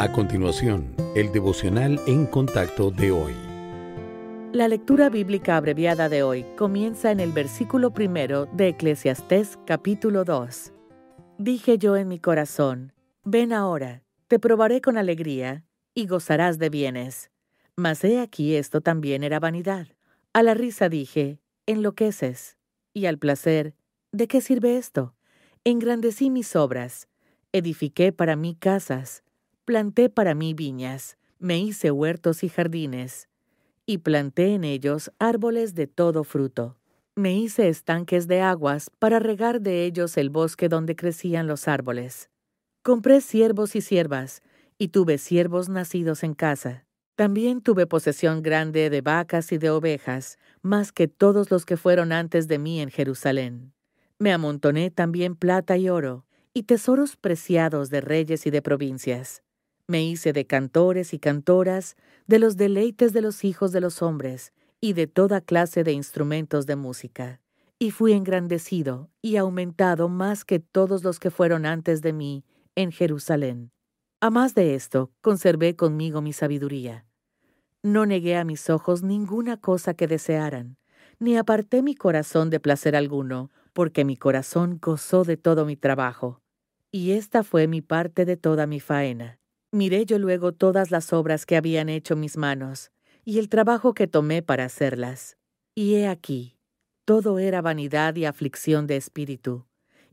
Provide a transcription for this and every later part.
A continuación, el devocional en contacto de hoy. La lectura bíblica abreviada de hoy comienza en el versículo primero de Eclesiastés capítulo 2. Dije yo en mi corazón, ven ahora, te probaré con alegría, y gozarás de bienes. Mas he aquí esto también era vanidad. A la risa dije, enloqueces. Y al placer, ¿de qué sirve esto? Engrandecí mis obras, edifiqué para mí casas, planté para mí viñas, me hice huertos y jardines, y planté en ellos árboles de todo fruto. Me hice estanques de aguas para regar de ellos el bosque donde crecían los árboles. Compré siervos y siervas, y tuve siervos nacidos en casa. También tuve posesión grande de vacas y de ovejas, más que todos los que fueron antes de mí en Jerusalén. Me amontoné también plata y oro, y tesoros preciados de reyes y de provincias. Me hice de cantores y cantoras, de los deleites de los hijos de los hombres, y de toda clase de instrumentos de música. Y fui engrandecido y aumentado más que todos los que fueron antes de mí en Jerusalén. A más de esto, conservé conmigo mi sabiduría. No negué a mis ojos ninguna cosa que desearan, ni aparté mi corazón de placer alguno, porque mi corazón gozó de todo mi trabajo. Y esta fue mi parte de toda mi faena. Miré yo luego todas las obras que habían hecho mis manos, y el trabajo que tomé para hacerlas. Y he aquí, todo era vanidad y aflicción de espíritu,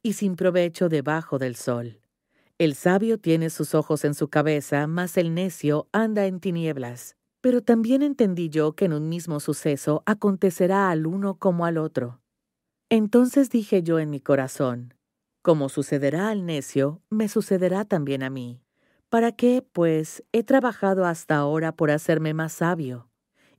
y sin provecho debajo del sol. El sabio tiene sus ojos en su cabeza, mas el necio anda en tinieblas. Pero también entendí yo que en un mismo suceso acontecerá al uno como al otro. Entonces dije yo en mi corazón, como sucederá al necio, me sucederá también a mí. ¿Para qué, pues, he trabajado hasta ahora por hacerme más sabio?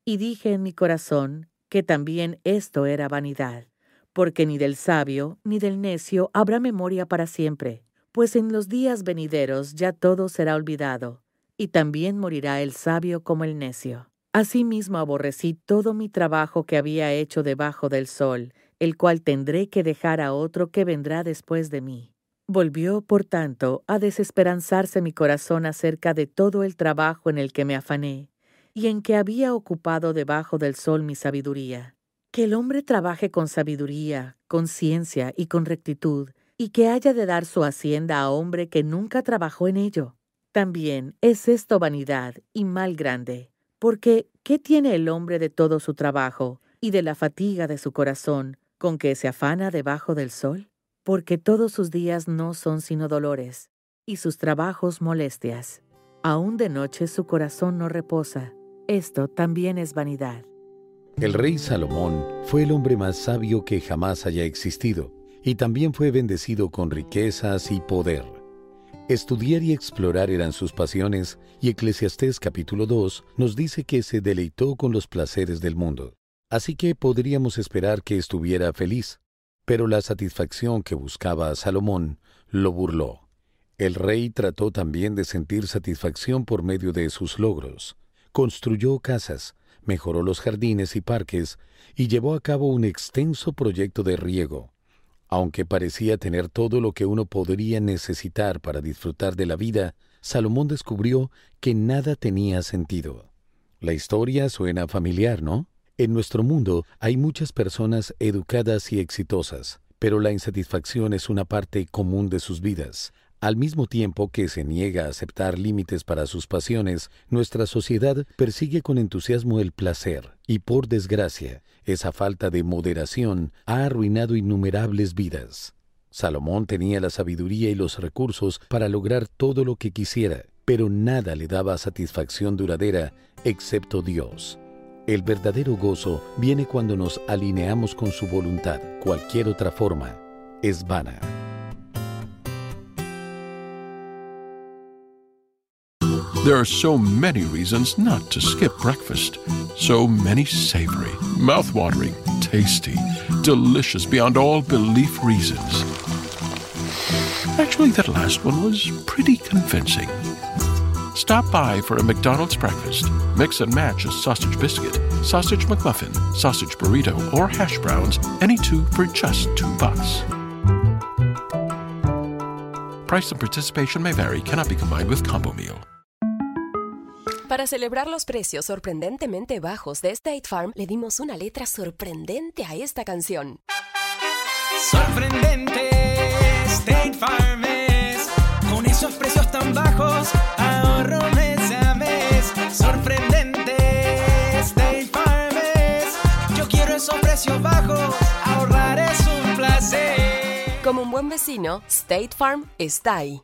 Y dije en mi corazón que también esto era vanidad, porque ni del sabio ni del necio habrá memoria para siempre, pues en los días venideros ya todo será olvidado, y también morirá el sabio como el necio. Asimismo aborrecí todo mi trabajo que había hecho debajo del sol, el cual tendré que dejar a otro que vendrá después de mí. Volvió, por tanto, a desesperanzarse mi corazón acerca de todo el trabajo en el que me afané, y en que había ocupado debajo del sol mi sabiduría. Que el hombre trabaje con sabiduría, con ciencia y con rectitud, y que haya de dar su hacienda a hombre que nunca trabajó en ello. También es esto vanidad y mal grande, porque ¿qué tiene el hombre de todo su trabajo y de la fatiga de su corazón, con que se afana debajo del sol? Porque todos sus días no son sino dolores, y sus trabajos molestias. Aún de noche su corazón no reposa. Esto también es vanidad. El rey Salomón fue el hombre más sabio que jamás haya existido, y también fue bendecido con riquezas y poder. Estudiar y explorar eran sus pasiones, y Eclesiastés capítulo 2 nos dice que se deleitó con los placeres del mundo. Así que podríamos esperar que estuviera feliz. Pero la satisfacción que buscaba Salomón lo burló. El rey trató también de sentir satisfacción por medio de sus logros. Construyó casas, mejoró los jardines y parques y llevó a cabo un extenso proyecto de riego. Aunque parecía tener todo lo que uno podría necesitar para disfrutar de la vida, Salomón descubrió que nada tenía sentido. La historia suena familiar, ¿no? En nuestro mundo hay muchas personas educadas y exitosas, pero la insatisfacción es una parte común de sus vidas. Al mismo tiempo que se niega a aceptar límites para sus pasiones, nuestra sociedad persigue con entusiasmo el placer y, por desgracia, esa falta de moderación ha arruinado innumerables vidas. Salomón tenía la sabiduría y los recursos para lograr todo lo que quisiera, pero nada le daba satisfacción duradera excepto Dios. El verdadero gozo viene cuando nos alineamos con su voluntad. Cualquier otra forma es vana. There are so many reasons not to skip breakfast. So many savory, mouth-watering, tasty, delicious beyond all belief reasons. Actually, that last one was pretty convincing. Stop by for a McDonald's breakfast. Mix and match a sausage biscuit, sausage McMuffin, sausage burrito, or hash browns, any two for just two bucks. Price and participation may vary, cannot be combined with combo meal. Para celebrar los precios sorprendentemente bajos de State Farm, le dimos una letra sorprendente a esta canción. Sorprendente, State Farm es. Con esos precios tan bajos, ahorro mes a mes. Sorprendente, State Farm es. Yo quiero esos precios bajos, ahorrar es un placer. Como un buen vecino, State Farm está ahí.